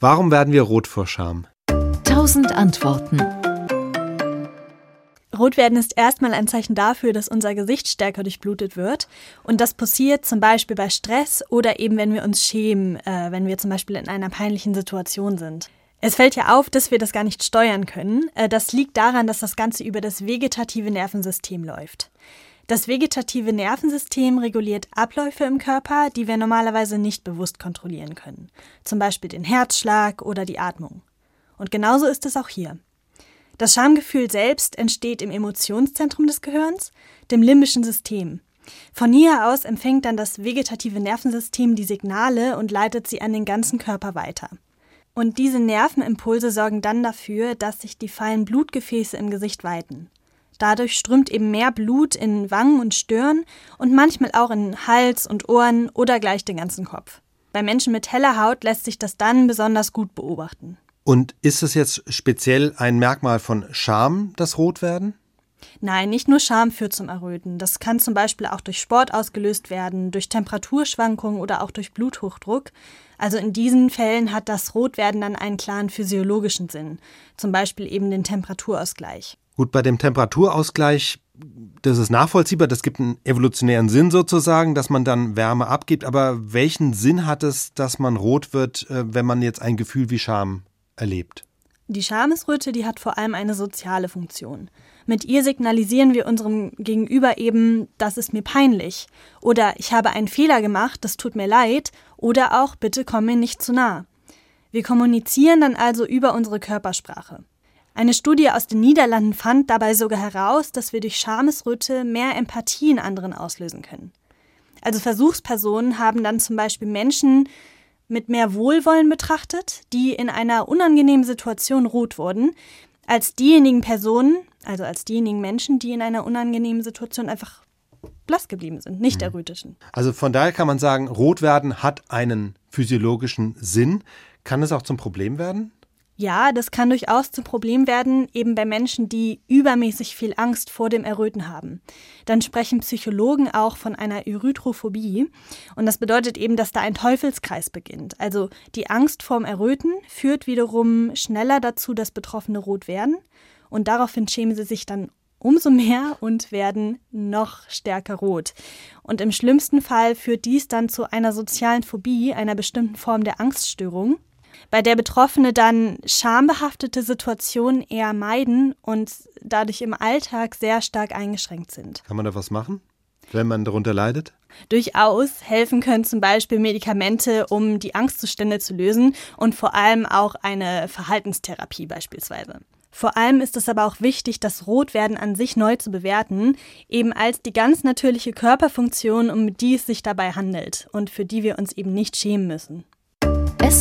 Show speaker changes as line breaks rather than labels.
Warum werden wir rot vor Scham?
Tausend Antworten.
Rotwerden ist erstmal ein Zeichen dafür, dass unser Gesicht stärker durchblutet wird. Und das passiert zum Beispiel bei Stress oder eben, wenn wir uns schämen, äh, wenn wir zum Beispiel in einer peinlichen Situation sind. Es fällt ja auf, dass wir das gar nicht steuern können. Äh, das liegt daran, dass das Ganze über das vegetative Nervensystem läuft. Das vegetative Nervensystem reguliert Abläufe im Körper, die wir normalerweise nicht bewusst kontrollieren können. Zum Beispiel den Herzschlag oder die Atmung. Und genauso ist es auch hier. Das Schamgefühl selbst entsteht im Emotionszentrum des Gehirns, dem limbischen System. Von hier aus empfängt dann das vegetative Nervensystem die Signale und leitet sie an den ganzen Körper weiter. Und diese Nervenimpulse sorgen dann dafür, dass sich die feinen Blutgefäße im Gesicht weiten. Dadurch strömt eben mehr Blut in Wangen und Stirn und manchmal auch in Hals und Ohren oder gleich den ganzen Kopf. Bei Menschen mit heller Haut lässt sich das dann besonders gut beobachten.
Und ist es jetzt speziell ein Merkmal von Scham, das Rotwerden?
Nein, nicht nur Scham führt zum Erröten. Das kann zum Beispiel auch durch Sport ausgelöst werden, durch Temperaturschwankungen oder auch durch Bluthochdruck. Also in diesen Fällen hat das Rotwerden dann einen klaren physiologischen Sinn, zum Beispiel eben den Temperaturausgleich.
Gut, bei dem Temperaturausgleich, das ist nachvollziehbar, das gibt einen evolutionären Sinn sozusagen, dass man dann Wärme abgibt. Aber welchen Sinn hat es, dass man rot wird, äh, wenn man jetzt ein Gefühl wie Scham erlebt.
Die Schamesröte, die hat vor allem eine soziale Funktion. Mit ihr signalisieren wir unserem Gegenüber eben, das ist mir peinlich oder ich habe einen Fehler gemacht, das tut mir leid oder auch bitte komm mir nicht zu nah. Wir kommunizieren dann also über unsere Körpersprache. Eine Studie aus den Niederlanden fand dabei sogar heraus, dass wir durch Schamesröte mehr Empathie in anderen auslösen können. Also Versuchspersonen haben dann zum Beispiel Menschen mit mehr Wohlwollen betrachtet, die in einer unangenehmen Situation rot wurden, als diejenigen Personen, also als diejenigen Menschen, die in einer unangenehmen Situation einfach blass geblieben sind, nicht mhm. erröteten.
Also von daher kann man sagen, rot werden hat einen physiologischen Sinn. Kann es auch zum Problem werden?
Ja, das kann durchaus zum Problem werden, eben bei Menschen, die übermäßig viel Angst vor dem Erröten haben. Dann sprechen Psychologen auch von einer Erythrophobie. Und das bedeutet eben, dass da ein Teufelskreis beginnt. Also die Angst vorm Erröten führt wiederum schneller dazu, dass Betroffene rot werden. Und daraufhin schämen sie sich dann umso mehr und werden noch stärker rot. Und im schlimmsten Fall führt dies dann zu einer sozialen Phobie, einer bestimmten Form der Angststörung bei der Betroffene dann schambehaftete Situationen eher meiden und dadurch im Alltag sehr stark eingeschränkt sind.
Kann man da was machen, wenn man darunter leidet?
Durchaus helfen können zum Beispiel Medikamente, um die Angstzustände zu lösen und vor allem auch eine Verhaltenstherapie beispielsweise. Vor allem ist es aber auch wichtig, das Rotwerden an sich neu zu bewerten, eben als die ganz natürliche Körperfunktion, um die es sich dabei handelt und für die wir uns eben nicht schämen müssen.